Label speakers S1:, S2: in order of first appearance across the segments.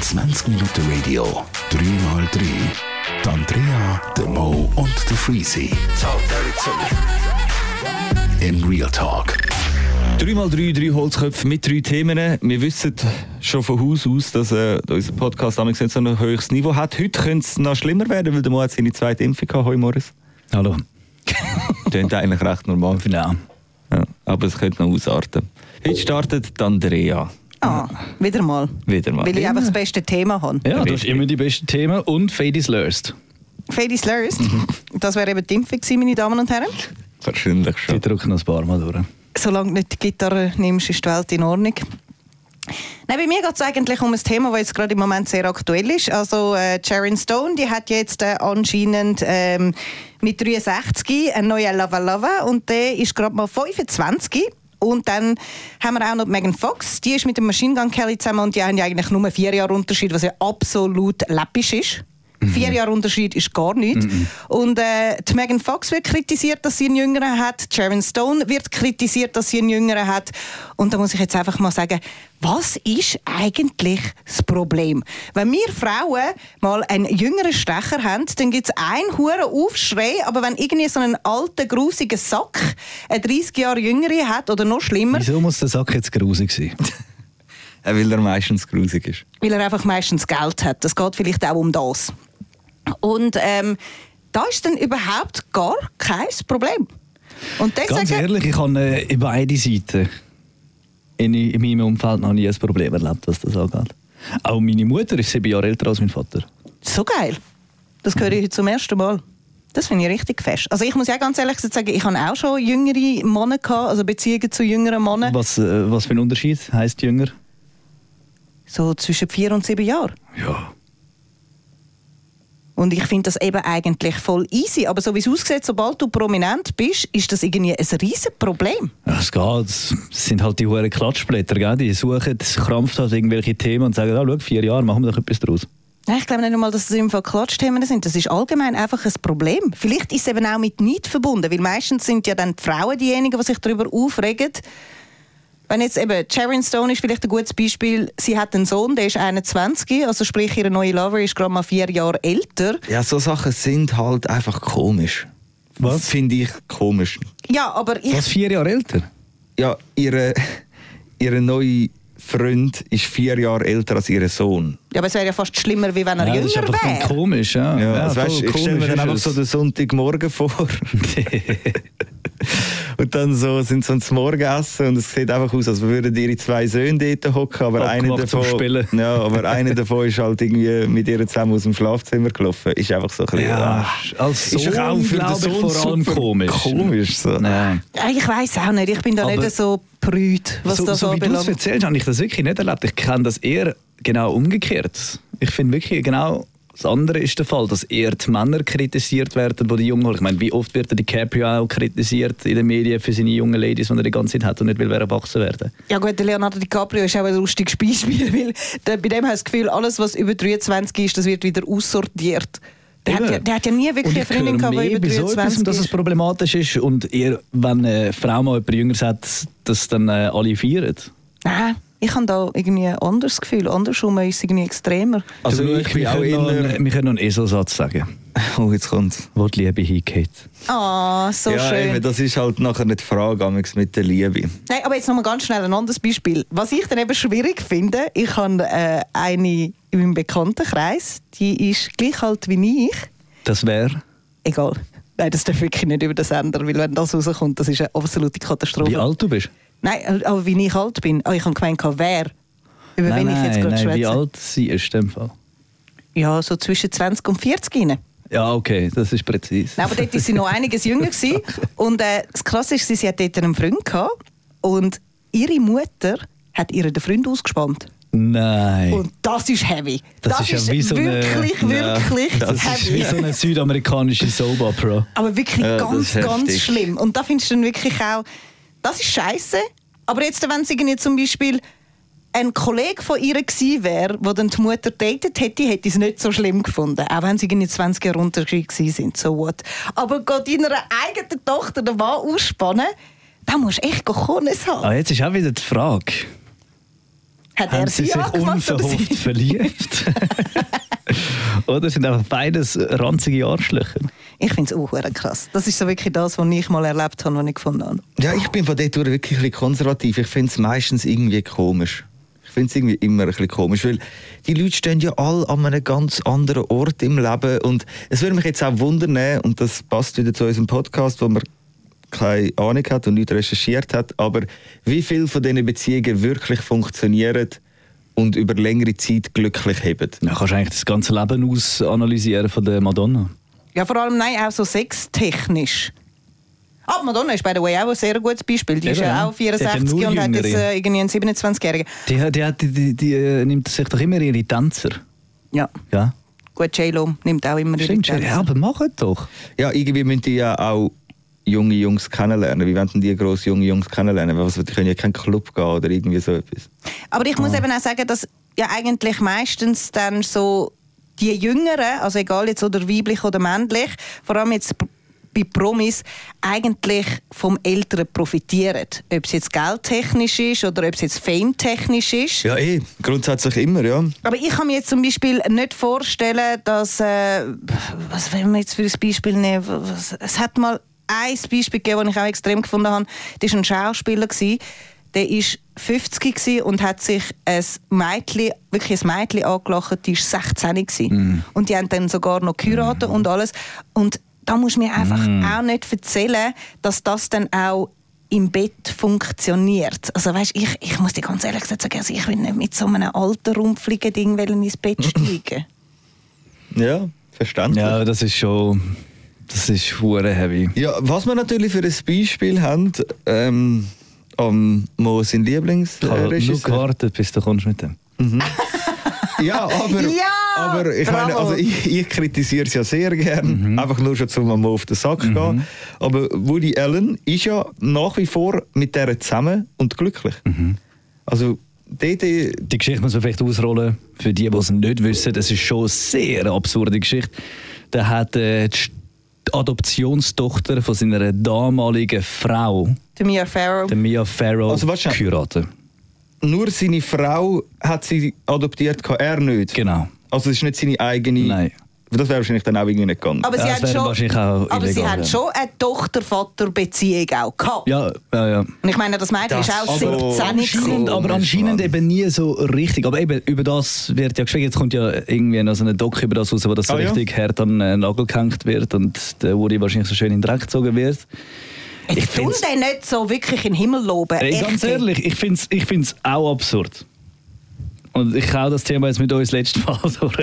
S1: 20 Minuten Radio, 3x3. Die Andrea, der Mo und der Freezy. In Real Talk.
S2: 3x3, drei Holzköpfe mit drei Themen. Wir wissen schon von Haus aus, dass äh, unser Podcast damals nicht so ein höchstes Niveau hat. Heute könnte es noch schlimmer werden, weil der Mo hat seine zweite Impfung gehabt, heute Morris.
S3: Hallo.
S2: Klingt eigentlich recht normal.
S3: Ja.
S2: Aber es könnte noch ausarten. Heute startet die Andrea.
S4: Ah, wieder mal.
S2: Wieder mal.
S4: Weil ich einfach das beste Thema habe.
S3: Ja, du hast immer die besten Themen und Fade is Lurst.
S4: Fade Slurst.
S2: Mhm.
S4: Das wäre eben die Impfung gewesen, meine Damen und Herren.
S2: Wahrscheinlich
S3: Die
S2: schon.
S3: drücken noch ein paar Mal durch.
S4: Solange du nicht die Gitarre nimmst, ist die Welt in Ordnung. Nein, bei mir geht es eigentlich um ein Thema, das jetzt gerade im Moment sehr aktuell ist. Also äh, Sharon Stone, die hat jetzt äh, anscheinend ähm, mit 63 einen neuen Lava Lava und der ist gerade mal 25. Und dann haben wir auch noch Megan Fox, die ist mit dem Machine Gun Kelly zusammen und die haben ja eigentlich nur vier Jahre Unterschied, was ja absolut läppisch ist. Vier Jahre Unterschied ist gar nichts. Und äh, die Megan Fox wird kritisiert, dass sie einen Jüngeren hat. Sharon Stone wird kritisiert, dass sie einen Jüngeren hat. Und da muss ich jetzt einfach mal sagen, was ist eigentlich das Problem? Wenn wir Frauen mal einen jüngeren Stecher haben, dann gibt es einen hohen Aufschrei, aber wenn irgendwie so einen alten, grusigen Sack eine 30 Jahre jüngere hat oder noch schlimmer,
S3: Wieso muss der Sack jetzt grusig sein?
S2: Weil er meistens grusig ist.
S4: weil er einfach meistens Geld hat. Das geht vielleicht auch um das. Und ähm, da ist dann überhaupt gar kein Problem. Und
S3: Ganz
S4: deswegen,
S3: ehrlich, ich habe äh, beide Seiten in, in meinem Umfeld noch nie ein Problem erlebt, was das angeht. Auch meine Mutter ist sieben Jahre älter als mein Vater.
S4: so geil. Das höre ich heute zum ersten Mal. Das finde ich richtig fest. Also ich muss ja ganz ehrlich sagen, ich habe auch schon jüngere Männer gehabt, also Beziehungen zu jüngeren Männern.
S3: Was, äh, was für ein Unterschied heisst jünger?
S4: So zwischen vier und sieben Jahren.
S3: Ja.
S4: Und ich finde das eben eigentlich voll easy. Aber so wie es aussieht, sobald du prominent bist, ist das irgendwie ein riesen Problem.
S3: Ja, es geht. Es sind halt die hohen Klatschblätter, gell? die suchen krampfhaft irgendwelche Themen und sagen, ah, schau, vier Jahre, machen wir doch etwas draus.
S4: Nein, ich glaube nicht einmal, dass das im Fall Klatschthemen sind. Das ist allgemein einfach ein Problem. Vielleicht ist es eben auch mit Neid verbunden, weil meistens sind ja dann die Frauen diejenigen, die sich darüber aufregen. Wenn jetzt eben Sharon Stone ist vielleicht ein gutes Beispiel. Sie hat einen Sohn, der ist 21, also sprich ihre neue Lover ist gerade mal vier Jahre älter.
S2: Ja, so Sachen sind halt einfach komisch.
S3: Was?
S2: Finde ich komisch.
S4: Ja, aber ich
S3: Was, vier Jahre älter?
S2: Ja, ihre, ihre neue Freund ist vier Jahre älter als ihr Sohn.
S4: ja, aber es wäre ja fast schlimmer, wie wenn er
S3: Ja, das ist
S4: jünger
S3: einfach
S4: wäre.
S3: komisch, ja.
S2: Ja, also
S3: voll
S2: weißt, ich stelle mir
S3: komisch
S2: dann einfach so den Sonntagmorgen vor. und dann so sind sie zum Morgenessen und es sieht einfach aus, als würden ihre zwei Söhne dort hocken, aber einer davon,
S3: Spielen.
S2: ja, aber einer davon ist halt irgendwie mit ihr zusammen aus dem Schlafzimmer gelaufen. Ist einfach so ein bisschen,
S3: Ja,
S2: ah.
S3: als
S2: ist doch auch
S3: Sohn,
S2: für den Sohn
S3: vor allem komisch.
S2: Komisch so.
S3: Nein.
S4: Ja, ich weiß auch nicht. Ich bin da
S3: Aber-
S4: nicht so prüd, was
S3: so,
S4: das
S3: so wie du es erzählst, habe ich das wirklich nicht erlebt. Ich kenne das eher genau umgekehrt. Ich finde wirklich genau das andere ist der Fall, dass eher die Männer kritisiert werden, die die Jungen holen. Ich meine, wie oft wird der DiCaprio auch kritisiert in den Medien für seine jungen Ladies, die er die ganze Zeit hat und nicht will erwachsen werden?
S4: Ja gut, der Leonardo DiCaprio ist auch ein lustiges Beispiel, weil der, bei dem hast du das Gefühl, alles, was über 23 ist, das wird wieder aussortiert. Der, hat ja, der hat ja nie wirklich eine Freundin gehabt, die über
S3: bei so etwas,
S4: 23
S3: dass es
S4: ist.
S3: problematisch ist und eher, wenn eine Frau mal jemand Jüngeres hat, dass dann äh, alle feiern.
S4: Nein, ich habe da irgendwie ein anderes Gefühl. Andersrum ist es irgendwie extremer.
S2: Also
S3: Du,
S2: ich bin
S3: wir
S2: auch
S3: können noch
S2: eher...
S3: einen- Wir können noch einen Eselsatz sagen,
S2: Oh, jetzt kommt's.
S3: wo die Liebe hingeht.
S4: Ah, so
S2: ja,
S4: schön.
S2: Eben, das ist halt nachher nicht die Frage mit der Liebe.
S4: Nein, aber jetzt noch mal ganz schnell ein anderes Beispiel. Was ich dann eben schwierig finde, ich habe äh, eine in meinem Bekanntenkreis, die ist gleich alt wie ich.
S3: Das wäre...
S4: Egal. Nein, das darf wirklich nicht über den Sender, weil wenn das rauskommt, das ist eine absolute Katastrophe.
S3: Wie alt du bist?
S4: Nein, aber wie ich alt bin. Oh, ich habe gemeint, wer? Über wen ich jetzt gerade
S3: nein, wie
S4: schwätze.
S3: alt sie ist in dem Fall.
S4: Ja, so zwischen 20 und 40 rein.
S3: Ja, okay, das ist präzise.
S4: Nein, aber dort war sie noch einiges jünger. Gewesen. Und äh, das Krasse ist, sie hat dort einen Freund gehabt. Und ihre Mutter hat ihr den Freund ausgespannt.
S3: Nein.
S4: Und das ist heavy.
S3: Das ist ja wie so eine-
S4: wirklich,
S2: Ja,
S4: wirklich
S2: das ist
S4: heavy.
S3: wie so eine südamerikanische Soap Opera.
S4: Aber wirklich
S2: Ja, das
S4: ganz,
S2: ist
S4: ganz
S2: heftig.
S4: schlimm. Und da findest du dann wirklich auch, das ist scheiße. Aber jetzt, wenn es irgendwie zum Beispiel ein Kollege von ihr gewesen wäre, der dann die Mutter datet hätte, hätte ich es nicht so schlimm gefunden. Auch wenn sie irgendwie 20 Jahre Unterschied sind. So what. Aber Gott deiner eigenen Tochter den Mann ausspannen, da musst du echt Kones haben.
S3: Ah, jetzt ist auch wieder die Frage.
S4: Hat er
S3: Haben sie
S4: sie
S3: sich unverhofft verliebt? oder sind einfach beides ranzige Arschlöcher?
S4: Ich finde es auch krass. Das ist so wirklich das, was ich mal erlebt habe, was ich gefunden habe.
S2: Ja, ich bin von dort wirklich ein konservativ. Ich finde es meistens irgendwie komisch. Ich finde es irgendwie immer ein bisschen komisch, weil die Leute stehen ja alle an einem ganz anderen Ort im Leben und es würde mich jetzt auch wundern, und das passt wieder zu unserem Podcast, wo man keine Ahnung hat und nicht recherchiert hat, aber wie viele von diesen Beziehungen wirklich funktionieren und über längere Zeit glücklich haben.
S3: Ja, kannst du eigentlich das ganze Leben ausanalysieren von der Madonna.
S4: Ja, vor allem nein, auch so sextechnisch. Ah, Madonna ist by the way auch ein sehr gutes Beispiel. Die ist
S3: Eben,
S4: ja
S3: ja.
S4: auch
S3: Die hat ja
S4: 64
S3: nur
S4: und hat jetzt äh, irgendwie einen 27-Jährigen.
S3: Die, die, die, die, die äh, nimmt sich doch immer ihre Tänzer.
S4: Ja,
S3: Ja,
S4: gut, J-Lo nimmt auch immer ihre
S3: stimmt schon.
S4: Tänze.
S3: Ja, aber mach es doch.
S2: Ja, irgendwie müssen die ja auch junge Jungs kennenlernen. Wie wollen denn die grosse junge Jungs kennenlernen? Was, die können ja keinen Club gehen oder irgendwie so etwas.
S4: Aber ich muss
S3: Ah.
S4: eben auch sagen, dass ja eigentlich meistens dann so die Jüngeren, also egal jetzt oder weiblich oder männlich, vor allem jetzt bei Promis, eigentlich vom Älteren profitieren. Ob es jetzt geldtechnisch ist oder ob es jetzt fametechnisch ist.
S2: Ja, eh, grundsätzlich immer, ja.
S4: Aber ich kann mir jetzt zum Beispiel nicht vorstellen, dass. Äh, was wollen wir jetzt für ein Beispiel nehmen? Was, es hat mal ein Beispiel gegeben, das ich auch extrem gefunden habe. Das war ein Schauspieler. Der war 50 gewesen und hat sich ein Mädchen, wirklich ein Mädchen angelacht, die war 16 gewesen. Und die haben dann sogar noch geheiratet und alles. Und da muss mir einfach auch nicht erzählen, dass das dann auch im Bett funktioniert. Also weißt, ich, ich muss dir ganz ehrlich gesagt sagen, also ich will nicht mit so einem alten, rumpfligen Ding ins Bett steigen.
S2: Ja, verständlich.
S3: Ja, das ist schon. Das ist hure heavy.
S2: Ja, was wir natürlich für ein Beispiel haben, ähm, am Mo sein
S3: Ich habe nur
S2: Lieblingsregisseur.
S3: gewartet, bis du kommst mit dem.
S2: Ja, aber,
S4: Ja,
S2: aber ich meine, also ich, ich kritisiere es ja sehr gern, einfach nur schon zum mal auf den Sack gehen. Aber Woody Allen ist ja nach wie vor mit der zusammen und glücklich. Also dort, äh,
S3: Die Geschichte muss man vielleicht ausrollen. Für die, die es nicht wissen, das ist schon eine sehr absurde Geschichte. Da hat äh, die die Adoptionstochter von seiner damaligen Frau,
S4: Der Mia Farrow.
S3: der Mia Farrow,
S2: Also,
S3: geheiratet.
S2: nur seine Frau hat sie adoptiert, er nicht.
S3: Genau.
S2: Also es ist nicht seine eigene.
S3: Nein.
S2: Das wäre wahrscheinlich dann auch irgendwie nicht gegangen.
S4: Aber sie
S3: Ja, wäre
S4: schon, aber sie
S3: ja.
S4: schon eine Tochter-Vater-Beziehung auch gehabt.
S3: Ja, ja, ja.
S4: Und ich meine, das Mädchen
S2: Das
S4: ist auch
S2: aber
S4: 17
S3: Anscheinend,
S4: gewesen.
S3: aber anscheinend eben nie so richtig. Aber eben, über das wird ja geschwiegen. Jetzt kommt ja irgendwie noch so ein Doc über das raus, wo das so
S2: Ah, ja?
S3: richtig hart an den Nagel gehängt wird und der Woody wahrscheinlich so schön in den Dreck gezogen wird. Ich
S4: tun
S3: find's-
S4: den nicht so wirklich in den Himmel loben.
S3: Ey, ganz ehrlich, ich finde es ich find's auch absurd. Und ich hau das Thema jetzt mit uns letztes Mal durch.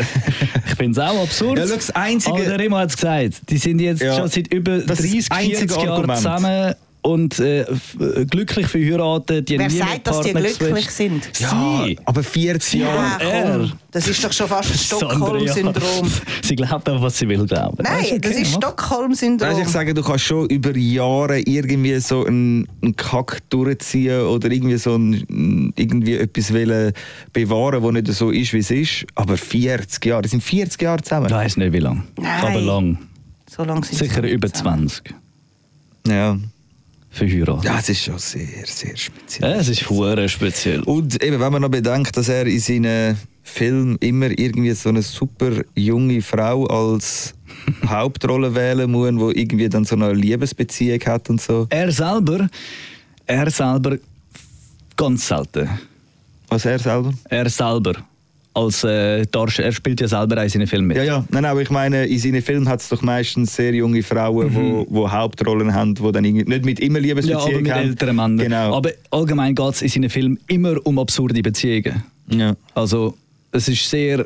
S3: Ich finde es auch absurd.
S2: Ja, schau, das Einzige-
S3: Aber der Remo hat es gesagt. Die sind jetzt
S2: Ja.
S3: schon seit über
S2: Das ist
S3: 30,
S2: das einzige
S3: 40 Jahren zusammen und äh, äh, glücklich verheiratet. Die
S4: Wer
S3: nie
S4: sagt, dass die glücklich sind?
S2: ja,
S3: Sie.
S2: aber 40
S4: Ja,
S2: Jahre.
S3: er.
S4: komm. Das ist doch schon fast ein Stockholm-Syndrom.
S3: Sie glaubt auch, was sie will glauben.
S4: Nein,
S3: okay,
S4: das ist. Stockholm-Syndrom.
S2: Also ich sage, du kannst schon über Jahre irgendwie so einen, einen Kack durchziehen oder irgendwie so ein, irgendwie etwas wollen bewahren, was nicht so ist, wie es ist. Aber 40 Jahre, das sind 40 Jahre zusammen.
S3: Ich weiß nicht wie lange.
S4: Nein.
S3: Aber lang.
S4: so lange sind sie
S3: Sicher über
S4: zusammen.
S3: 20
S2: Ja.
S3: Verheiratet.
S2: ja, es ist schon sehr, sehr speziell.
S3: Ja, es ist hure speziell.
S2: Und eben, wenn man noch bedenkt, dass er in seinen Filmen immer irgendwie so eine super junge Frau als Hauptrolle wählen muss, die irgendwie dann so eine Liebesbeziehung hat und so.
S3: Er selber, er selber ganz selten.
S2: Was er selber?
S3: Er selber als äh, Darsteller, er spielt ja selber auch in seinen Filmen mit.
S2: Ja, ja. Nein, aber ich meine, in seinen Filmen hat es doch meistens sehr junge Frauen, die wo, wo Hauptrollen haben, die dann nicht mit immer
S3: Ja,
S2: Liebesbeziehung
S3: aber mit
S2: haben.
S3: älteren Männern.
S2: Genau.
S3: Aber allgemein geht es in seinen Filmen immer um absurde Beziehungen.
S2: ja.
S3: Also, es ist sehr...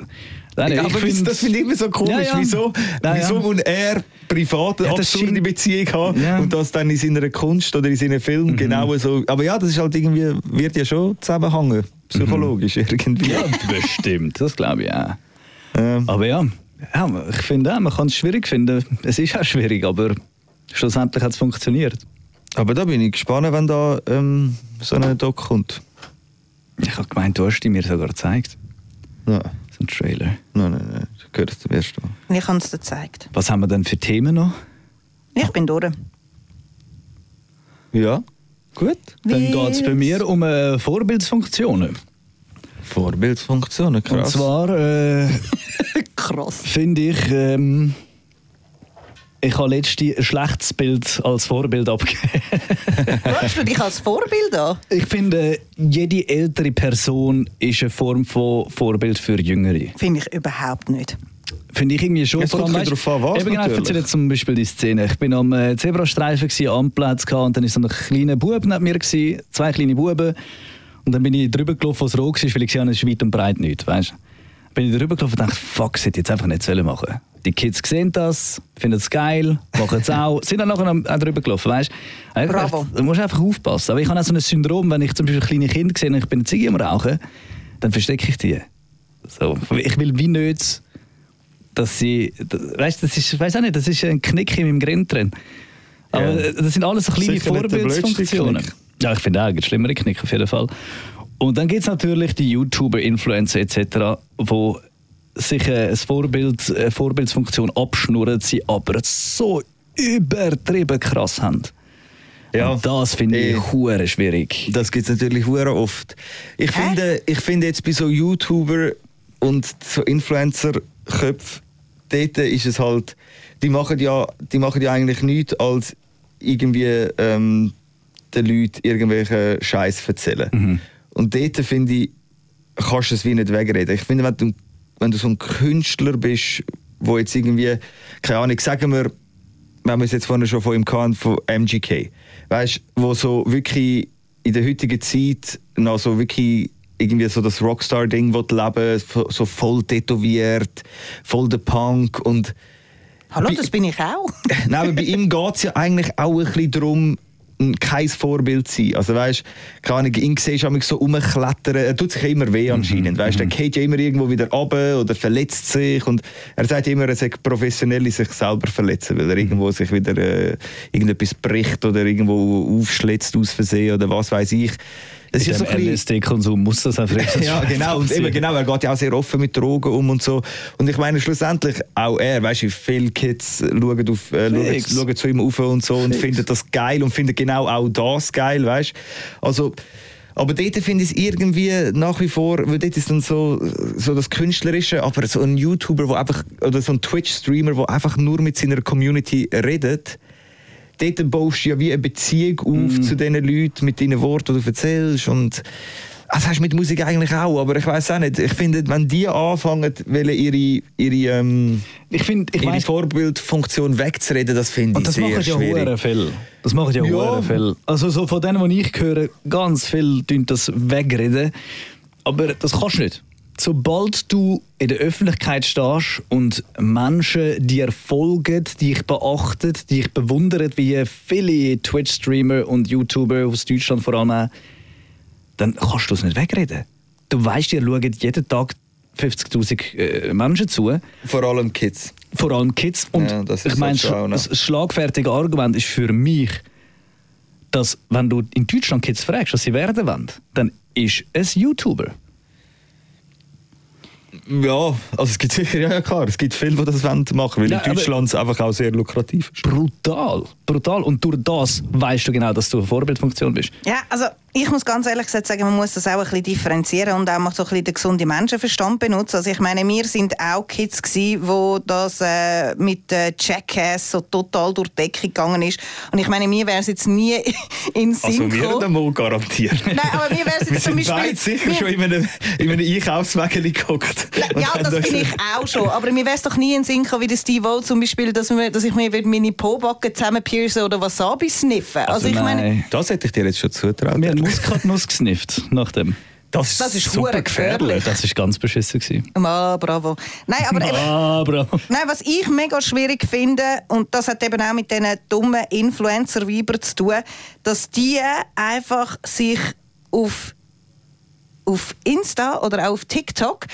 S3: Nein,
S2: Ja,
S3: ich
S2: aber das,
S3: find-
S2: das finde ich immer so komisch.
S3: Ja, ja.
S2: Wieso,
S3: Ja, ja.
S2: wieso muss er privat eine
S3: Ja,
S2: absurde. Beziehung haben
S3: Ja.
S2: und das dann in seiner Kunst oder in seinen Filmen
S3: Mhm.
S2: genau so. Aber ja, das ist halt irgendwie, wird ja schon zusammenhängen, psychologisch irgendwie.
S3: Mhm. Ja, bestimmt, das glaube ich auch.
S2: Ähm,
S3: Aber ja, ja ich finde auch, man kann es schwierig finden. Es ist auch schwierig, aber schlussendlich hat es funktioniert.
S2: aber da bin ich gespannt, wenn da ähm, so ein Doc kommt.
S3: Ich habe gemeint, du hast die mir sogar gezeigt.
S2: Nein,
S3: So ein Trailer.
S2: nein, nein, nein. du gehört es zum ersten Mal.
S4: Ich habe es dir gezeigt.
S3: Was haben wir denn für Themen noch?
S4: Ich bin durch.
S2: Ja, gut.
S3: Dann geht es bei mir um äh, Vorbildsfunktionen.
S2: Vorbildfunktionen,
S3: Und
S2: krass.
S3: zwar äh,
S4: Krass.
S3: finde ich, ähm, ich habe letztens ein schlechtes Bild als Vorbild abgegeben.
S4: Schaust du dich als Vorbild an?
S3: Ich finde, jede ältere Person ist eine Form von Vorbild für Jüngere.
S4: Finde ich überhaupt nicht.
S3: Finde ich irgendwie schon.
S2: Es kommt
S3: Vor allem,
S2: drauf an, was
S3: eben genau, ich erzähle zum Beispiel die Szene. Ich bin am äh, Zebrastreifen, gewesen, Amplatz gehabt, und dann ist so ein kleiner Bub neben mir, gewesen, zwei kleine Buben. Und dann bin ich drüber gelaufen, was rot war, weil ich gesehen habe, es ist weit und breit nichts. Weißt? Bin ich drüber gelaufen und dachte, fuck, das hätte ich jetzt einfach nicht sollen machen Die Kids sehen das, finden es geil, machen es auch, sind dann nachher auch drüber gelaufen. Weißt? Einfach-
S4: Bravo.
S3: Du musst einfach aufpassen. Aber ich habe auch so ein Syndrom, wenn ich zum Beispiel kleine Kinder sehe und ich bin eine Ziege am Rauchen, dann verstecke ich die. So. Ich will wie nicht dass sie, weißt, das ist, weiß auch nicht, das ist ein Knick in meinem Grin drin. Aber
S2: Ja.
S3: äh, das sind alles so kleine Vorbildsfunktionen. Ja, ich finde auch, ein schlimmere Knick auf jeden Fall. Und dann gibt es natürlich die YouTuber, Influencer etc., wo sich äh, ein Vorbild, eine Vorbildsfunktion abschnurren, sie aber so übertrieben krass haben.
S2: Ja.
S3: Und das finde
S2: Eh.
S3: ich hure schwierig.
S2: Das gibt es natürlich hure oft. Ich
S4: Hä?
S2: finde, ich finde jetzt bei so YouTuber und so Influencer-Köpfen, dort ist es halt, die machen ja, die machen ja eigentlich nichts als irgendwie ähm, den Leuten irgendwelchen Scheiß erzählen. Und dort finde ich, kannst du es wie nicht wegreden. Ich finde, wenn du, wenn du so ein Künstler bist, wo jetzt irgendwie, keine Ahnung, sagen wir, wir haben es jetzt vorhin schon von ihm gehabt, von MGK. Weißt du, wo so wirklich in der heutigen Zeit noch so wirklich irgendwie so das Rockstar-Ding leben, so voll tätowiert, voll der Punk und
S4: Hallo,
S2: Bei-
S4: das bin ich auch.
S2: Nein, aber bei ihm geht es ja eigentlich auch ein bisschen darum, kein Vorbild zu sein. Also weißt, keine Ahnung, ihn siehst du so rumklettern, er tut sich ja immer weh anscheinend, weißt, er geht ja immer irgendwo wieder runter oder verletzt sich und er sagt immer, er sei professionell in sich selber verletzen, weil er irgendwo sich wieder äh, irgendetwas bricht oder irgendwo aufschlitzt aus Versehen oder was weiß ich. Das ist ja so ein
S3: LSD-Konsum muss das einfach
S2: ja, genau. Und eben, genau, er geht ja auch sehr offen mit Drogen um und so. Und ich meine, schlussendlich, auch er, weißt du, viele Kids schauen, auf, äh, schauen, schauen zu ihm auf und so und
S3: Fix.
S2: finden das geil und finden genau auch das geil, weißt du. Also, aber dort finde ich es irgendwie nach wie vor, weil dort ist dann so, so das Künstlerische, aber so ein YouTuber, wo einfach, oder so ein Twitch-Streamer, der einfach nur mit seiner Community redet, dort baust du ja wie eine Beziehung auf zu den Leuten mit deinen Worten, die du erzählst. Und das hast du mit Musik eigentlich auch, aber ich weiß auch nicht. Ich finde, wenn die anfangen, wollen ihre, ihre, ähm,
S3: Ich finde, ich
S2: ihre
S3: weiss,
S2: Vorbildfunktion wegzureden, das finde ich
S3: das
S2: sehr
S3: ja
S2: schwierig.
S3: viel. Das machen ja,
S2: Ja.
S3: hure viel. Also so von denen, die ich höre, ganz viel tun das wegreden. Aber das kannst du nicht. Sobald du in der Öffentlichkeit stehst und Menschen dir folgen, dich beachten, dich bewundern, wie viele Twitch-Streamer und YouTuber aus Deutschland vor allem, dann kannst du es nicht wegreden. Du weißt, dir schauen jeden Tag 50.000 äh, Menschen zu
S2: Vor allem Kids.
S3: vor allem Kids. Und
S2: Ja, das ist
S3: ich meine,
S2: noch.
S3: das schlagfertige Argument ist für mich, dass wenn du in Deutschland Kids fragst, was sie werden wollen, dann ist es YouTuber.
S2: Ja, also es gibt sicher, ja, ja klar, es gibt viele, die das wollen machen weil
S3: Ja,
S2: in Deutschland es einfach auch sehr lukrativ ist.
S3: Brutal. Brutal. Und durch das weißt du genau, dass du eine Vorbildfunktion bist.
S4: Ja, also ich muss ganz ehrlich gesagt sagen, man muss das auch ein bisschen differenzieren und auch mal so ein bisschen den gesunden Menschenverstand benutzen. Also ich meine, wir sind auch Kids gsi, wo das äh, mit äh, Jackass so total durch die Decke gegangen ist. Und ich meine, mir wäre es jetzt nie in den Sinn
S2: Also wir
S4: gekommen.
S2: mal garantiert.
S4: Nein, aber mir wäre es
S2: Wir
S4: jetzt zum Beispiel...
S2: sicher schon in einem, in einem Einkaufswagen geguckt.
S4: Ja, das bin ich auch schon. Aber mir wäre es doch nie in den Sinn gekommen, wie der Steve O zum Beispiel, dass, wir, dass ich mir meine Po-Backen zusammenpiercen oder Wasabi sniffen. Also, ich meine.
S2: Das hätte ich dir jetzt schon zutraut.
S3: Muskatnuss gesnifft nach dem.
S2: Das,
S4: Das ist
S2: super
S4: gefährlich.
S3: Das ist ganz beschissen. gewesen.
S4: ah, bravo. Nein, aber eben,
S3: Ah, bravo.
S4: Nein, was ich mega schwierig finde, und das hat eben auch mit diesen dummen Influencer-Weibern zu tun, dass die einfach sich auf, auf Insta oder auch auf TikTok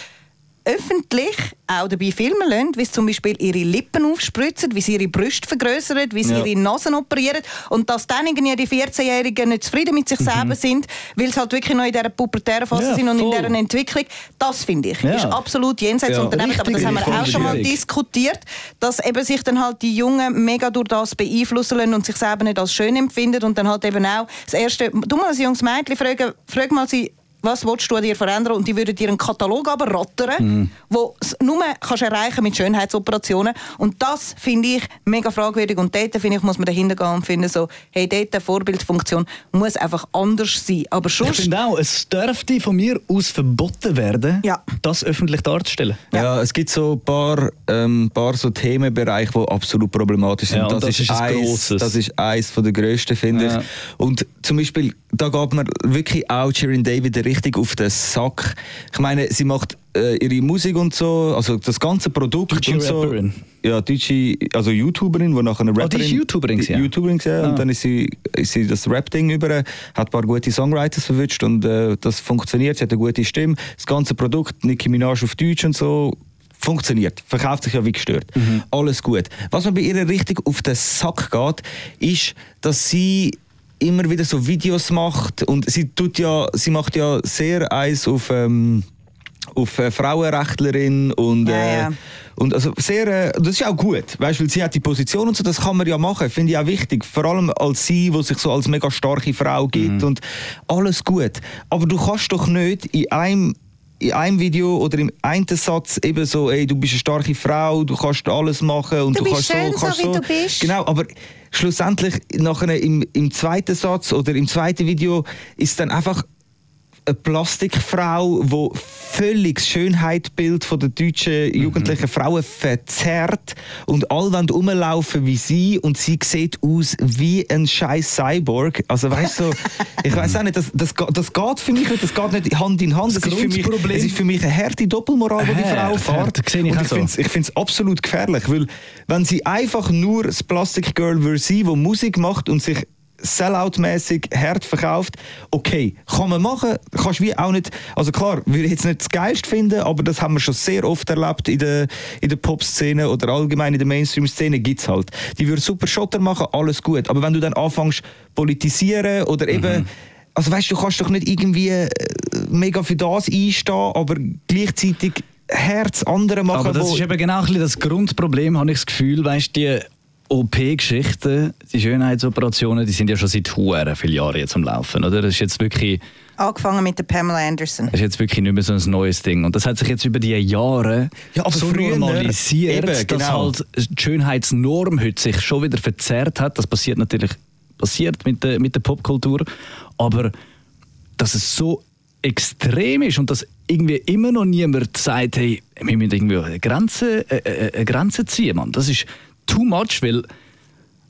S4: öffentlich auch dabei filmen lassen, wie sie zum Beispiel ihre Lippen aufspritzen, wie sie ihre Brüste vergrößern, wie sie
S2: Ja.
S4: ihre Nasen operieren und dass dann irgendwie die 14-Jährigen nicht zufrieden mit sich selber sind, weil sie halt wirklich noch in dieser pubertären Phase
S3: Mhm. Ja,
S4: sind und
S3: voll.
S4: in dieser Entwicklung. Das finde ich,
S3: Ja.
S4: ist absolut jenseits
S2: Ja,
S4: Unternehmen, aber das haben wir auch schon mal diskutiert, dass eben sich dann halt die Jungen mega durch das beeinflussen lassen und sich selber nicht als schön empfinden und dann halt eben auch das erste, du mal als junges Mädchen fragen, frag mal sie was willst du an dir verändern und die würden dir einen Katalog aber rattern,
S3: Mhm.
S4: wo es nur kannst erreichen mit Schönheitsoperationen und das finde ich mega fragwürdig und dort finde ich, muss man dahinter gehen und finden so, hey, dort eine Vorbildfunktion muss einfach anders sein, aber
S3: Ich
S4: sonst...
S3: finde auch, es dürfte von mir aus verboten werden,
S4: Ja.
S3: das öffentlich darzustellen.
S2: Ja. es gibt so ein paar, ähm, paar so Themenbereiche, die absolut problematisch sind.
S3: Ja, und das ist ein
S2: eins,
S3: grosses.
S2: das ist eins von der grössten, finde
S3: Ja.
S2: ich. Und zum Beispiel, da geht man wirklich auch Shirin David richtig auf den Sack. Ich meine, sie macht äh, ihre Musik und so, also das ganze Produkt
S3: Deutsche
S2: und so.
S3: Rapperin.
S2: Ja, deutsche, also YouTuberin, die nachher eine Rapperin...
S3: Ah, die ist YouTuberin ja.
S2: YouTuberin
S3: Ah.
S2: und dann ist sie, ist sie das Rap-Ding über, hat ein paar gute Songwriters verwünscht und äh, das funktioniert, sie hat eine gute Stimme. Das ganze Produkt, Nicki Minaj auf Deutsch und so, funktioniert, verkauft sich ja wie gestört. Alles gut. Was mir bei ihr richtig auf den Sack geht, ist, dass sie immer wieder so Videos macht und sie tut ja, sie macht ja sehr eins auf ähm, auf äh, Frauenrechtlerin und
S4: Ja,
S2: äh,
S4: ja.
S2: und also sehr äh, das ist auch gut weißt weil sie hat die Position und so das kann man ja machen finde ich auch wichtig vor allem als sie wo sich so als mega starke Frau gibt
S3: Mhm.
S2: und alles gut aber du kannst doch nicht in einem in einem Video oder im einen Satz eben so, ey, du bist eine starke Frau, du kannst alles machen und
S4: Du
S2: du,
S4: bist
S2: kannst
S4: schön,
S2: so,
S4: so
S2: kannst
S4: wie du bist.
S2: Genau, aber schlussendlich nachher im, im zweiten Satz oder im zweiten Video ist dann einfach eine Plastikfrau, wo völlig das Schönheitsbild von der deutschen jugendlichen Frauen verzerrt und alle wollen rumlaufen wie sie und sie sieht aus wie ein scheiß Cyborg. Also weißt du, ich weiß auch nicht, das, das, das geht für mich nicht, das geht nicht Hand in Hand.
S3: Das
S2: Das, ist, für mich, es ist für mich eine harte Doppelmoral, die die Frau fährt.
S3: ich
S2: und ich
S3: so.
S2: finde es absolut gefährlich, weil wenn sie einfach nur das Plastic Girl würde sein, wo Musik macht und sich Sellout-mäßig hart verkauft, okay, kann man machen, kannst wie auch nicht, also klar, würde ich jetzt nicht das Geilste finden, aber das haben wir schon sehr oft erlebt in der, in der Pop-Szene oder allgemein in der Mainstream-Szene gibt's halt. Die würde super Schotter machen, alles gut, aber wenn du dann anfängst politisieren oder eben
S3: Mhm.
S2: also weißt du, du kannst doch nicht irgendwie äh, mega für das einstehen, aber gleichzeitig Herz andere machen.
S3: Aber das ist eben genau ein das Grundproblem, habe ich das Gefühl, weißt die OP-Geschichten, die Schönheitsoperationen, die sind ja schon seit huere vielen Jahren jetzt am Laufen, oder? Das ist jetzt wirklich,
S4: Angefangen mit der Pamela Anderson.
S3: das ist jetzt wirklich nicht mehr so ein neues Ding. Und das hat sich jetzt über die Jahre
S2: Ja, aber
S3: so
S2: früher-
S3: normalisiert,
S2: Eben,
S3: dass
S2: genau.
S3: halt die Schönheitsnorm heute sich schon wieder verzerrt hat. Das passiert natürlich passiert mit der, mit der Popkultur, aber dass es so extrem ist und dass irgendwie immer noch niemand sagt, hey, wir müssen irgendwie eine Grenze, äh, äh, eine Grenze ziehen, Mann. Das ist too much, weil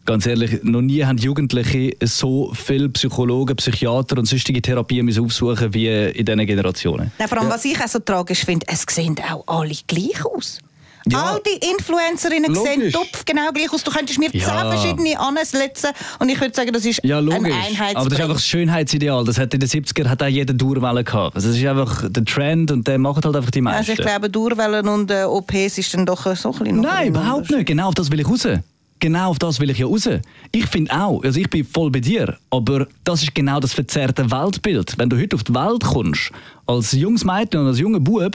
S3: ganz ehrlich, noch nie haben Jugendliche so viele Psychologen, Psychiater und sonstige Therapien müssen aufsuchen wie in diesen Generationen.
S4: Nein, vor allem, was ich auch so tragisch finde, es sehen auch alle gleich aus.
S2: Ja.
S4: All die Influencerinnen sehen
S2: Logisch.
S4: topf genau gleich aus. Du könntest mir
S3: Ja.
S4: zehn verschiedene ansetzen und ich würde sagen, das ist
S3: Ja,
S4: ein
S3: logisch.
S4: Einheitsbrei.
S3: Aber das ist einfach das Schönheitsideal. Das hat in den 70er hat auch jeder Durwelle gehabt. Also das ist einfach der Trend und der macht halt einfach die meisten.
S4: also ich glaube, Durwellen und äh, OPs ist dann doch so ein bisschen
S3: Nein,
S4: ein
S3: überhaupt nicht. Genau auf das will ich raus. Genau auf das will ich ja raus. Ich finde auch, also ich bin voll bei dir, aber das ist genau das verzerrte Weltbild. Wenn du heute auf die Welt kommst, als junges Mädchen und als junger Bub,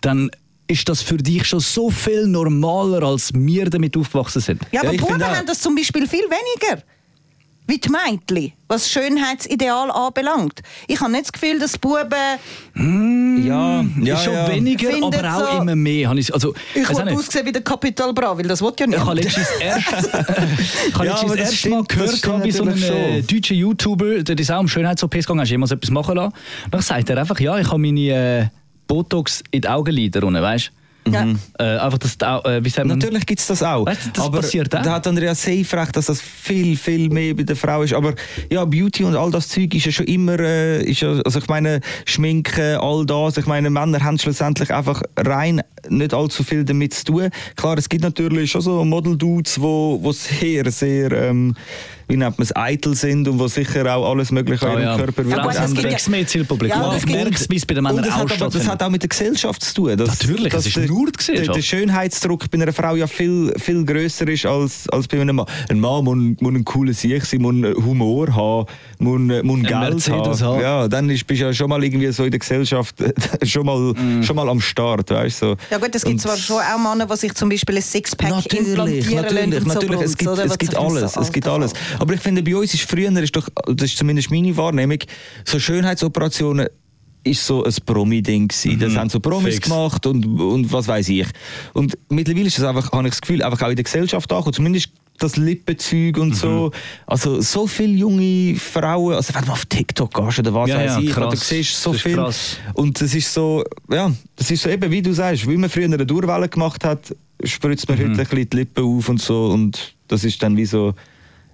S3: dann ist das für dich schon so viel normaler, als wir damit aufgewachsen sind.
S4: Ja,
S2: Ja,
S4: aber
S2: ich
S4: Buben haben das zum Beispiel viel weniger. Wie die Mädchen, was Schönheitsideal anbelangt. Ich habe nicht das Gefühl, dass Buben...
S2: ja, ja,
S3: ist schon
S2: ja.
S3: weniger,
S4: Findet
S3: aber auch
S4: so-
S3: immer mehr. Habe Ich, also,
S4: Ich
S3: nicht.
S4: aussehen wie der Capital Bra, weil das will ja
S3: Ich habe
S4: nicht.
S3: letztens erst, ich habe
S2: Ja,
S3: letztens das
S2: das
S3: erste Mal gehört, wie so ein äh, deutscher YouTuber, der ist auch um Schönheits-OPs gegangen, hast du jemals etwas machen lassen? Dann sagt er einfach, ja, ich habe meine äh, Botox in die Augenlider unten, weißt du?
S4: Ja.
S3: Äh, einfach das, äh, wie sagt man?
S2: Natürlich gibt es das auch.
S3: Weißt das
S2: aber
S3: passiert auch.
S2: da hat Andrea safe recht, dass das viel, viel mehr bei der Frau ist. Aber ja, Beauty und all das Zeug ist ja schon immer, äh, ist ja, also ich meine, Schminken, all das. Ich meine, Männer haben schlussendlich einfach rein nicht allzu viel damit zu tun. Klar, es gibt natürlich schon so Model-Dudes, wo, wo sehr, sehr, ähm, wie nennt man es, eitel sind und wo sicher auch alles Mögliche an
S3: Oh
S2: ihrem
S3: ja.
S2: Körper
S4: es
S2: ändern.
S4: gibt
S3: Fix mehr Zielpublikum.
S4: Ja, es
S3: merke wie es bei den
S2: Und
S3: Männern
S2: das
S3: auch
S2: hat, aber, das hat auch mit der Gesellschaft zu tun. Dass,
S3: Natürlich, es
S2: dass
S3: ist
S2: der-
S3: nur die Gesellschaft.
S2: Der, der Schönheitsdruck bei einer Frau ja viel, viel grösser ist als, als bei einem Mann. Ein Mann muss, muss ein cooles Sicht sein, muss Humor haben, muss, muss Geld
S3: Mercedes
S2: haben.
S3: haben.
S2: Ja, dann ist, bist du ja schon mal irgendwie so in der Gesellschaft schon mal,
S3: Mm.
S2: schon mal am Start. Weißt, so.
S4: Ja gut, es gibt
S2: Und-
S4: zwar schon auch Männer, die sich zum Beispiel ein Sixpack
S2: Natürlich,
S4: implantieren
S2: natürlich,
S4: lassen und so
S2: natürlich. es gibt, es gibt alles,
S4: so
S2: es gibt alles. Aber ich finde, bei uns ist früher, ist doch, das ist zumindest meine Wahrnehmung, so Schönheitsoperationen ist so ein Promi-Ding gewesen. Das haben so Promis
S3: Fix.
S2: gemacht und, und was weiß ich. Und mittlerweile ist es einfach, habe ich das Gefühl, einfach auch in der Gesellschaft angekommen. Zumindest das Lippenzeug und so. Also so viele junge Frauen, also wenn du auf TikTok gehst oder was
S3: Ja,
S2: weiß
S3: ja,
S2: ich,
S3: krass.
S2: oder siehst so
S3: Das
S2: viel.
S3: krass.
S2: Und das ist so, ja, das ist so eben, wie du sagst, wie man früher eine Durwelle gemacht hat, spritzt man heute ein bisschen die Lippen auf und so und das ist dann wie so,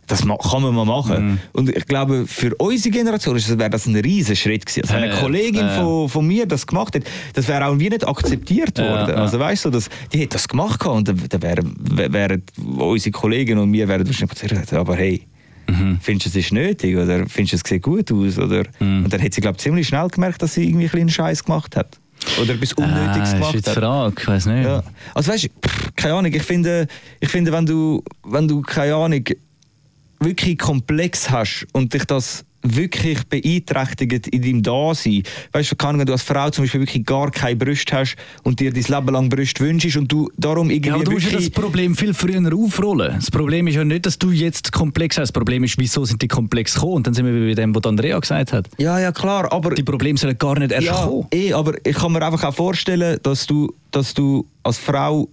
S2: das kann man mal machen. Und ich glaube, für unsere Generation ist das- wäre das ein riesen Schritt gewesen. Also wenn eine
S3: ja.
S2: Kollegin
S3: ja.
S2: von, von mir das gemacht hat, das wäre auch wie nicht akzeptiert
S3: Ja,
S2: worden.
S3: ja.
S2: Also weißt du, das, die hat das gemacht und dann, dann wären, wär- wären unsere Kollegen und wir wären wahrscheinlich gesagt, aber hey,
S3: Mhm.
S2: findest du es ist nötig oder findest du es sieht gut aus oder
S3: Mhm.
S2: und dann hat sie glaube ziemlich schnell gemerkt, dass sie irgendwie ein bisschen Scheiß gemacht hat oder etwas Unnötiges
S3: ah,
S2: gemacht
S3: ist jetzt
S2: hat.
S3: die Frage, ich weiß nicht.
S2: Ja. Also weißt du, keine Ahnung, ich finde, ich finde wenn, du, wenn du, keine Ahnung, wirklich komplex hast und dich das wirklich beeinträchtigt in deinem Dasein. Weißt du, Ahnung, wenn du als Frau zum Beispiel wirklich gar keine Brüste hast und dir dein Leben lang Brüste wünschst und du darum irgendwie
S3: Ja, aber du musst das. Problem viel früher aufrollen. Das Problem ist ja nicht, dass du jetzt komplex hast. Das Problem ist, wieso sind die komplex gekommen? Und dann sind wir bei dem, was Andrea gesagt hat.
S2: ja, ja, klar, aber...
S3: Die Probleme sollen gar nicht erst
S2: ja,
S3: kommen.
S2: eh, aber ich kann mir einfach auch vorstellen, dass du, dass du als Frau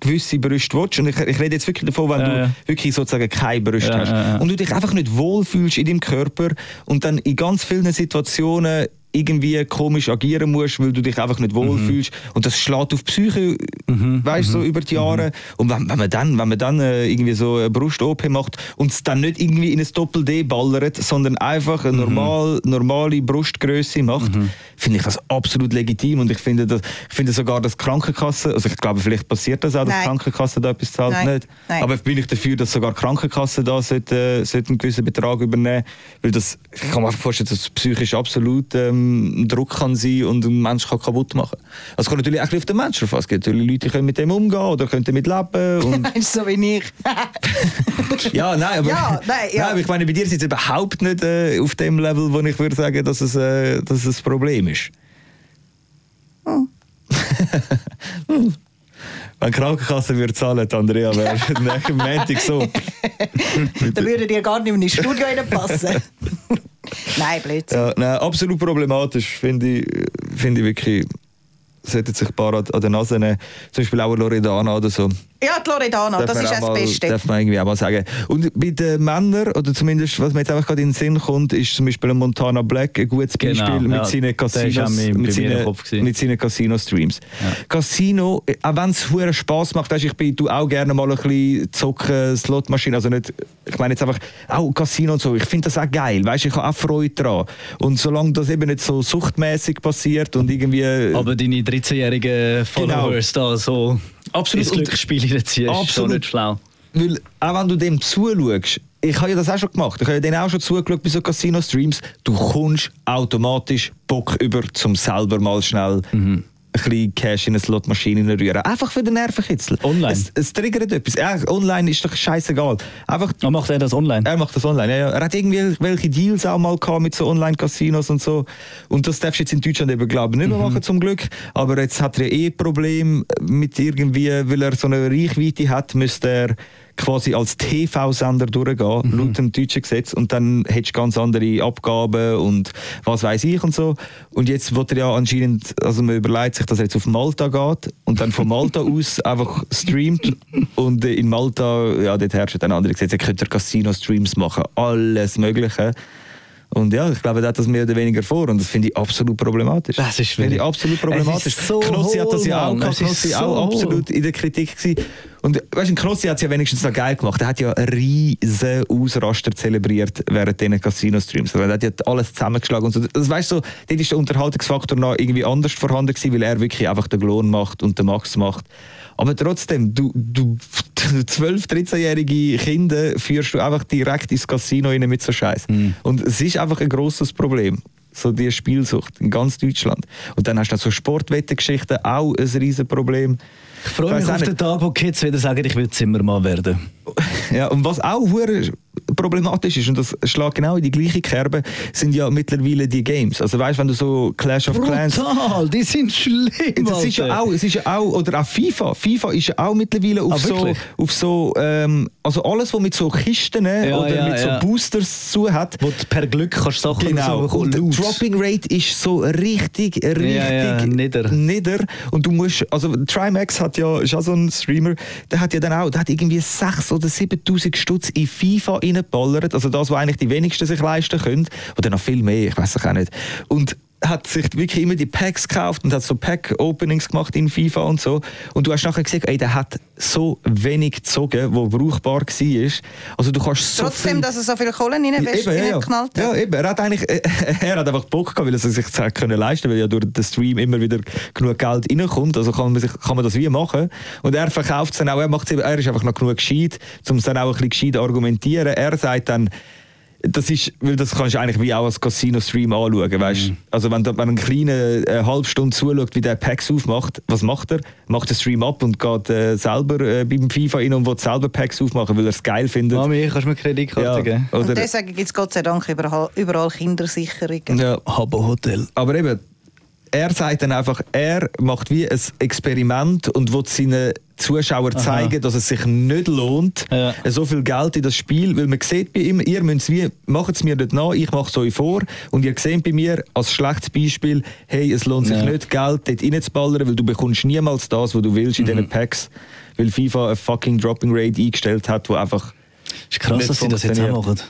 S2: gewisse Brüste willst. Und ich, ich rede jetzt wirklich davon, wenn
S3: Ja,
S2: du
S3: ja.
S2: wirklich sozusagen keine Brüste
S3: Ja,
S2: hast. Und du dich einfach nicht wohlfühlst in deinem Körper und dann in ganz vielen Situationen irgendwie komisch agieren musst, weil du dich einfach nicht wohlfühlst. Und das schlägt auf die Psyche, weißt du, so über die Jahre. Und wenn, wenn man dann, wenn man dann äh, irgendwie so eine Brust-OP macht und es dann nicht irgendwie in ein Doppel-D ballert, sondern einfach eine normal, normale Brustgröße macht, finde ich das absolut legitim. Und ich finde, das, ich finde sogar, dass Krankenkassen, also ich glaube, vielleicht passiert das auch, dass
S4: Nein.
S2: Krankenkassen da etwas zahlt,
S4: Nein.
S2: nicht.
S4: Nein.
S2: Aber bin ich dafür, dass sogar Krankenkassen da sollten, äh, sollten einen gewissen Betrag übernehmen. Weil das, ich kann mir einfach vorstellen, dass es psychisch absolut ähm, ein Druck kann sein und einen Menschen kann kaputt machen. Also es kommt natürlich auch ein auf den Menschen an. Es gibt natürlich Leute, die können mit dem umgehen oder können damit leben. Und
S4: Meinst so wie ich?
S2: ja, nein, aber,
S4: Ja, nein, ja.
S2: aber ich meine, bei dir ist es überhaupt nicht äh, auf dem Level, wo ich würde sagen, dass es, äh, dass es ein Problem ist.
S4: Hm.
S2: Wenn die Krankenkasse würde zahlen, Andrea, wäre es nächsten Montag so.
S4: da würde dir gar nicht in die Studio reinpassen. Nein, Blödsinn.
S2: Ja, nein, absolut problematisch, finde ich, finde ich wirklich. Sollten sich ein paar an, an der Nase nehmen. Zum Beispiel auch Loredana oder so.
S4: Ja, die Loredana,
S2: Darf
S4: das ist das Beste.
S2: Darf man irgendwie auch mal sagen. Und bei den Männern, oder zumindest was mir jetzt einfach gerade in den Sinn kommt, ist zum Beispiel ein Montana Black ein gutes
S3: Genau,
S2: Beispiel mit
S3: ja.
S2: seinen Casinos,
S3: mit-
S2: seinen, mit seinen Casino-Streams. Casino, äh, auch wenn es hure Spaß macht, weißt, ich bin du auch gerne mal ein bisschen zocken, Slotmaschine, also nicht, ich meine jetzt einfach, auch Casino und so, ich finde das auch geil, weißt, ich habe auch Freude dran. Und solange das eben nicht so suchtmäßig passiert und irgendwie...
S3: Aber deine 13-jährigen Followers da so
S2: Genau. Absolut.
S3: ins Glücksspiel reinziehen, ist schon
S2: Absolut.
S3: nicht schlau.
S2: Weil, auch wenn du dem zuschaust, ich habe ja das auch schon gemacht, ich habe ja denen auch schon zugeschaut bei so Casino-Streams, du kommst automatisch Bock über, zum selber mal schnell
S3: Mhm.
S2: Ein bisschen Cash in eine Slotmaschine rühren. Einfach für den Nervenkitzel.
S3: Online?
S2: Es, es triggert etwas. Ja, online ist doch scheißegal. Einfach
S3: Aber macht er das online?
S2: er macht das online. Ja, ja. Er hat irgendwie welche Deals auch mal gehabt mit so Online-Casinos und so. Und das darfst du jetzt in Deutschland eben, glaube ich, nicht mehr machen, zum Glück. Aber jetzt hat er ja eh ein Problem mit irgendwie, weil er so eine Reichweite hat, müsste er quasi als TV-Sender durchgehen, laut dem deutschen Gesetz. Und dann hättest du ganz andere Abgaben und was weiß ich und so. Und jetzt wird er ja anscheinend, also man überlegt sich, dass er jetzt auf Malta geht und dann von Malta aus einfach streamt. Und äh, in Malta, ja, dort herrscht ein anderes Gesetz. Er könnte Casino-Streams machen, alles Mögliche. Und ja, ich glaube, er hat das mehr oder weniger vor und das finde ich absolut problematisch.
S3: Das ist
S2: finde ich absolut problematisch.
S3: So
S2: Knossi hat das ja auch
S3: ist
S2: Knossi
S3: so
S2: auch absolut in der Kritik gewesen. Und weißt du, Knossi hat es ja wenigstens noch geil gemacht. Er hat ja riesen Ausraster zelebriert während diesen Casino-Streams. Also, Er hat ja alles zusammengeschlagen und so. Das weißt du, so, dort ist der Unterhaltungsfaktor noch irgendwie anders vorhanden gewesen, weil er wirklich einfach den Glon macht und den Max macht. Aber trotzdem, du, du 12-, 13-jährige Kinder führst du einfach direkt ins Casino rein mit so Scheiß. Und es ist einfach ein grosses Problem. So die Spielsucht in ganz Deutschland. Und dann hast du so Sportwettengeschichten, auch ein riesen Problem.
S3: Ich freue mich auf den Tag, wo Kids wieder sagen, ich will Zimmermann werden.
S2: Ja, und was auch problematisch ist, und das schlägt genau in die gleiche Kerbe, sind ja mittlerweile die Games. Also weißt, wenn du so Clash of Clans...
S3: Brutal, die sind schlimm,
S2: Das ist ja auch, es ist ja auch, oder auch FIFA. FIFA ist ja auch mittlerweile auf
S3: Ah,
S2: so, auf so, ähm, also alles, was mit so Kisten
S3: Ja,
S2: oder
S3: ja,
S2: mit so
S3: ja.
S2: Boosters zu hat.
S3: Wo du per Glück kannst Sachen
S2: Genau.
S3: rausbekommen,
S2: Und der
S3: Loot.
S2: Dropping Rate ist so richtig, richtig
S3: nieder.
S2: nieder. Und du musst, also Trimax hat ja, ist auch so ein Streamer, der hat ja dann auch, der hat irgendwie 6.000 oder 7.000 Stutz in FIFA reingeballert. Also das, was eigentlich die wenigsten sich leisten können. Oder noch viel mehr, ich weiß es auch nicht. Und hat sich wirklich immer die Packs gekauft und hat so Pack-Openings gemacht in FIFA und so. Und du hast nachher gesehen, ey, der hat so wenig gezogen, wo brauchbar war. Also du kannst so
S4: Trotzdem,
S2: viel
S4: dass er so viel Kohle
S2: Eben, ja, ja.
S4: hat.
S2: ja, eben. Er hat eigentlich, äh, er hat einfach Bock gehabt, weil er sich das können leisten, weil ja durch den Stream immer wieder genug Geld reinkommt. Also kann man, sich, kann man das wie machen. Und er verkauft es dann auch. Er macht er ist einfach noch genug gescheit, um es dann auch ein bisschen gescheit argumentieren. Er sagt dann, das ist, weil das kannst du eigentlich wie auch als Casino-Stream anschauen, weißt? Also wenn, wenn ein kleiner eine halbe Stunde zuschaut, wie der Packs aufmacht, was macht er? Macht den Stream ab und geht äh, selber äh, beim FIFA rein und will selber Packs aufmachen, weil er es geil findet.
S3: Mami, kannst du mir Kreditkarte geben?
S2: Oder,
S4: Und deswegen gibt es Gott sei Dank überall, überall Kindersicherungen.
S2: ja.
S3: Habbo Hotel.
S2: Aber eben, er sagt dann einfach, er macht wie ein Experiment und will seinen Zuschauern zeigen, dass es sich nicht lohnt,
S3: Ja.
S2: so viel Geld in das Spiel, weil man sieht bei ihm, ihr müsst wie, macht es mir nicht nach, ich mache es euch vor und ihr seht bei mir als schlechtes Beispiel, hey, es lohnt sich
S3: Ja.
S2: nicht, Geld dort reinzuballern, weil du bekommst niemals das, was du willst in
S3: Mhm.
S2: diesen Packs, weil FIFA eine fucking Dropping Rate eingestellt hat, wo einfach
S3: Ist krass,
S2: Nicht
S3: dass sie das jetzt auch machen.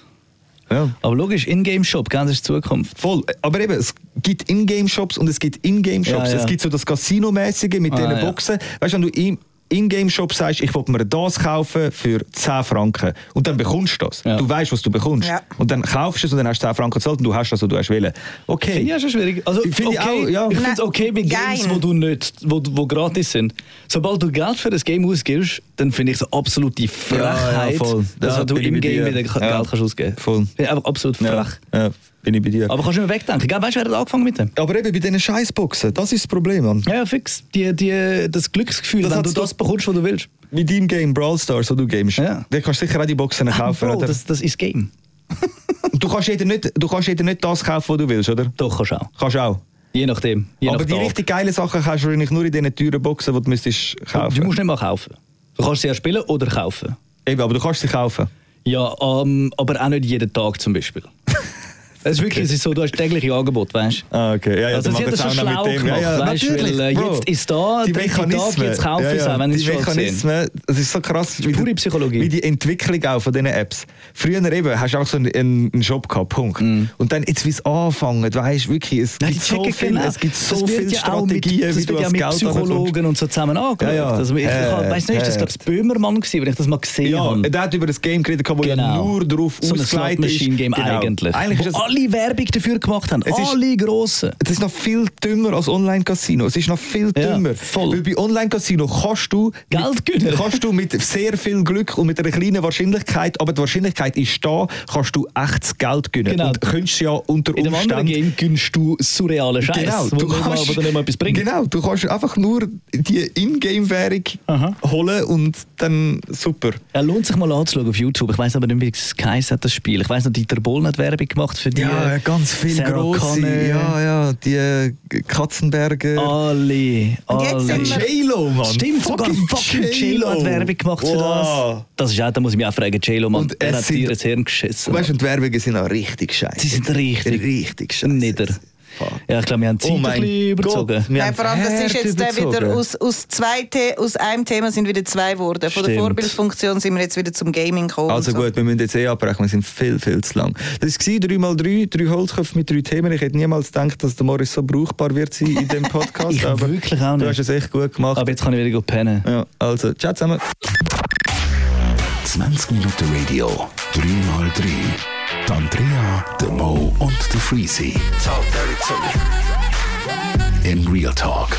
S2: ja,
S3: Aber logisch, Ingame-Shop, ganz ist Zukunft.
S2: Voll. Aber eben, es gibt Ingame-Shops und es gibt Ingame-Shops.
S3: Ja, ja.
S2: Es gibt so das Casino-mäßige mit
S3: Ah,
S2: diesen. Boxen. Weißt du, wenn du im Ingame-Shop sagst, ich will mir das kaufen für 10 Franken und dann bekommst du das.
S3: Ja.
S2: Du weißt, was du bekommst.
S4: Ja.
S2: Und dann kaufst du es und dann hast du 10 Franken gezahlt und du hast das, was du hast wollen. Okay.
S3: Finde ich ja schon schwierig. Also,
S2: Ich finde
S3: okay,
S2: auch, ja.
S3: ich finde es okay bei Games,
S4: geil.
S3: wo du nicht, wo, wo gratis sind. Sobald du Geld für das Game ausgibst, dann finde ich es eine absolute Frechheit,
S2: ja, voll.
S3: dass
S2: Ja,
S3: du im Game wieder
S2: Ja.
S3: Geld kannst ausgeben
S2: Voll.
S3: Finde ich einfach absolut frech.
S2: ja, ja, bin ich bei dir.
S3: Aber kannst du mehr wegdenken. Gell, Weißt du, wer hat angefangen mit dem?
S2: Aber eben bei diesen Scheißboxen, das ist das Problem, Mann.
S3: Ja, ja, fix. Die, die, das Glücksgefühl,
S2: Das
S3: wenn du das bekommst, was du willst.
S2: Mit deinem Game Brawl Stars, wo du gamest,
S3: Ja.
S2: da kannst du sicher auch die Boxen kaufen.
S3: Bro, das, das ist Game.
S2: du, kannst jeder nicht, du kannst jeder nicht das kaufen, was du willst, oder?
S3: Doch, kannst du auch.
S2: Kannst auch.
S3: Je nachdem. Je
S2: Aber
S3: nach
S2: die
S3: Tag.
S2: richtig geilen Sachen kannst du wahrscheinlich nur in diesen teuren Boxen, die du müsstest kaufen.
S3: Du musst nicht mal kaufen. Du kannst sie ja spielen oder kaufen.
S2: Eben, aber du kannst sie kaufen.
S3: Ja, ähm, aber auch nicht jeden Tag zum Beispiel. Es ist wirklich es ist so, du hast tägliche Angebot, weißt du?
S2: Ah, okay. Ja, ja,
S3: Also sie hat das
S2: es
S3: schon schlau gemacht,
S2: ja, ja,
S3: weißt du, weil, äh,
S2: Bro.
S3: jetzt ist da,
S2: die
S3: dritte Tag,
S2: Mechanismen,
S3: jetzt kaufen sie auch, wenn schon
S2: Mechanismen, das ist so krass, wie,
S3: pure
S2: die-
S3: Psychologie.
S2: wie die Entwicklung auch von diesen Apps. Früher eben hast du auch so einen, einen Shop gehabt, Punkt. Und dann jetzt, wie es anfängt, weißt du, wirklich, es
S3: Mm. Nein,
S2: gibt so viel,
S3: genau.
S2: es gibt so
S3: Das wird
S2: viele
S3: ja auch mit-
S2: Strategien,
S3: das
S2: wie
S3: wird
S2: du
S3: ja
S2: als
S3: mit
S2: Geld
S3: Psychologen und so zusammen angeschaut.
S2: Ja, ja.
S3: Also, ich ich
S2: Äh,
S3: nicht, ist das gerade das Böhmermann gewesen, wenn ich das mal gesehen
S2: Ja,
S3: habe?
S2: der hat über das Game geredet, wo ja
S3: Genau.
S2: nur darauf
S3: so ein
S2: ausgelegt ist.
S3: Slot-Machine-Game
S2: Genau.
S3: eigentlich.
S2: Ist das,
S3: alle Werbung dafür gemacht haben.
S2: Es ist-
S3: alle grossen.
S2: Es ist noch viel dümmer als Online-Casino. Es ist noch viel
S3: Ja,
S2: dümmer.
S3: voll.
S2: Weil bei Online-Casino kannst du
S3: Geld
S2: mit,
S3: gewinnen.
S2: kannst du mit sehr viel Glück und mit einer kleinen Wahrscheinlichkeit, aber die Wahrscheinlichkeit ist da, kannst du echtes Geld gewinnen.
S3: Genau.
S2: Und könntest ja unter
S3: In dem anderen
S2: Umständen
S3: Game gönnst du surrealen Scheiß,
S2: Genau, du
S3: nicht mal,
S2: kannst,
S3: wo nicht mal etwas bringt.
S2: genau, du kannst einfach nur die Ingame-Währung holen und dann super.
S3: Ja, lohnt sich mal anzuschauen auf YouTube. Ich weiß aber nicht, wie es geheißen hat, das Spiel. Ich weiß noch, Dieter Bohlen hat Werbung gemacht für die.
S2: Ja, ganz viel.
S3: Connor.
S2: Ja, ja, die äh, Katzenberger.
S3: Alle.
S4: Und jetzt
S3: alle.
S4: sind wir-
S2: J-Lo, Mann.
S3: Stimmt, sogar fucking J-Lo hat Werbung gemacht für
S2: Wow.
S3: das. Das ist auch, da muss ich mich auch fragen, J-Lo, Mann,
S2: Und
S3: er
S2: es
S3: hat dir ins Hirn geschissen.
S2: Weißt du, und die Werbungen sind auch richtig scheiße.
S3: Sie sind richtig-
S2: Richtig scheiße.
S3: Nieder. Ja, ich glaube, wir haben Zeit
S2: Oh
S3: ein bisschen überzogen.
S2: Gott, wir
S4: Nein, vor allem, das ist jetzt äh, wieder
S2: überzogen.
S4: aus, aus, zwei aus einem Thema sind wieder zwei geworden. Von der
S3: Stimmt.
S4: Vorbildfunktion sind wir jetzt wieder zum Gaming gekommen.
S2: Also
S4: und so.
S2: gut, wir müssen jetzt eh abbrechen, wir sind viel, viel zu lang. Das war 3x3, drei Holzköpfe mit drei Themen. Ich hätte niemals gedacht, dass der Morris so brauchbar wird sein in diesem Podcast.
S3: Ich
S2: aber
S3: wirklich auch
S2: Du hast
S3: nicht.
S2: es echt gut gemacht.
S3: Aber jetzt kann ich wieder gut pennen.
S2: ja, also, ciao zusammen.
S1: 20 Minuten Radio, 3x3. Die Andrea, der Mo und der Freezy. In Real Talk.